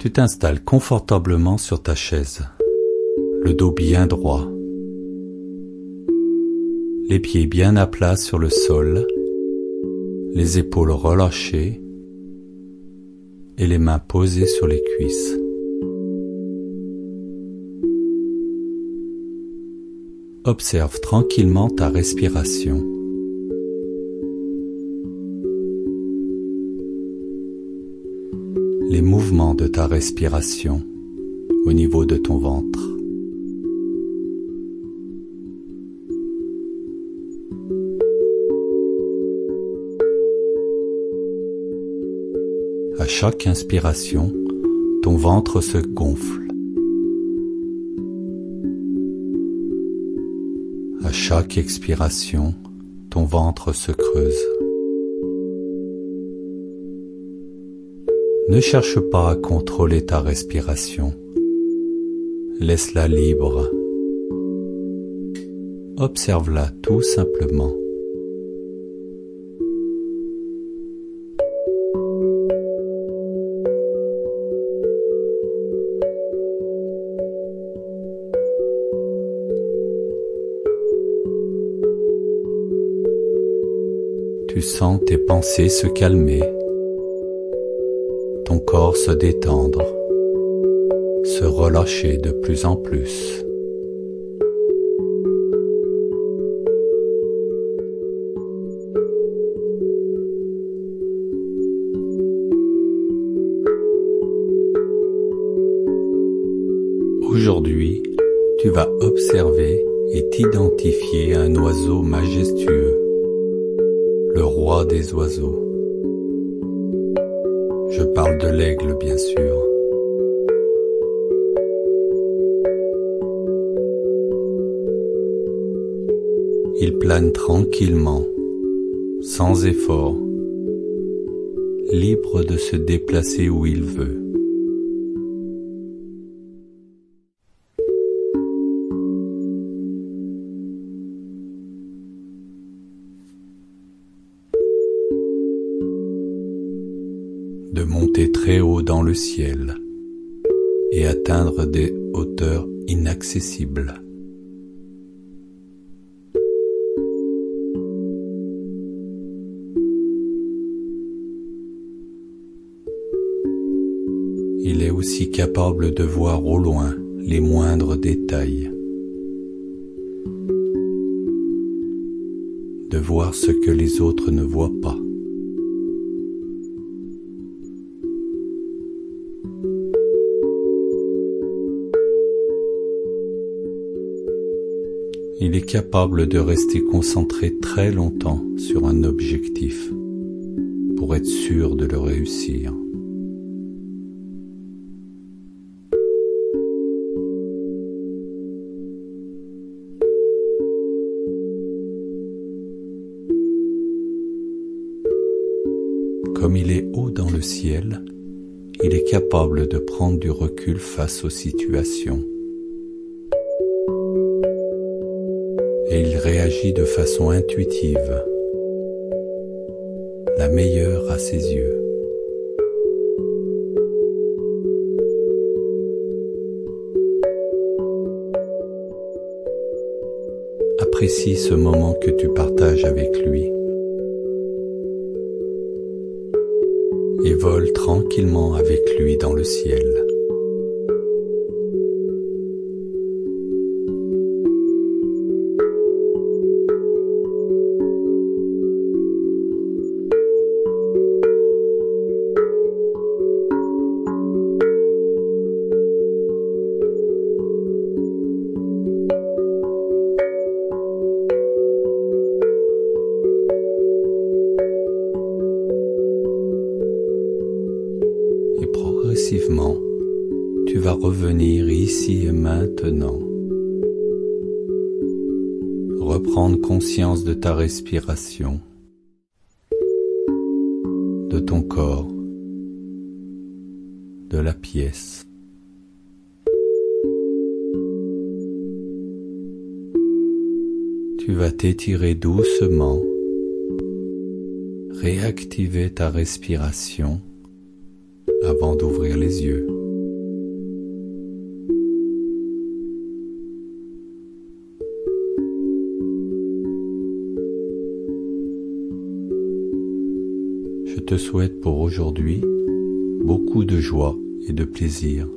Tu t'installes confortablement sur ta chaise, le dos bien droit, les pieds bien à plat sur le sol, les épaules relâchées et les mains posées sur les cuisses. Observe tranquillement ta respiration. Les mouvements de ta respiration au niveau de ton ventre. À chaque inspiration, ton ventre se gonfle. À chaque expiration, ton ventre se creuse. Ne cherche pas à contrôler ta respiration. Laisse-la libre. Observe-la tout simplement. Tu sens tes pensées se calmer, corps se détendre, se relâcher de plus en plus. Aujourd'hui, tu vas observer et t'identifier un oiseau majestueux le roi des oiseaux. Je parle de l'aigle, bien sûr. Il plane tranquillement, sans effort, libre de se déplacer où il veut. Monter très haut dans le ciel et atteindre des hauteurs inaccessibles. Il est aussi capable de voir au loin les moindres détails, de voir ce que les autres ne voient pas. Il est capable de rester concentré très longtemps sur un objectif pour être sûr de le réussir. Comme il est haut dans le ciel, il est capable de prendre du recul face aux situations et il réagit de façon intuitive, la meilleure à ses yeux. Apprécie ce moment que tu partages avec lui et vole tranquillement avec lui dans le ciel. Tu vas revenir ici et maintenant. Reprendre conscience de ta respiration, de ton corps, de la pièce. Tu vas t'étirer doucement, réactiver ta respiration avant d'ouvrir les yeux. Je te souhaite pour aujourd'hui beaucoup de joie et de plaisir.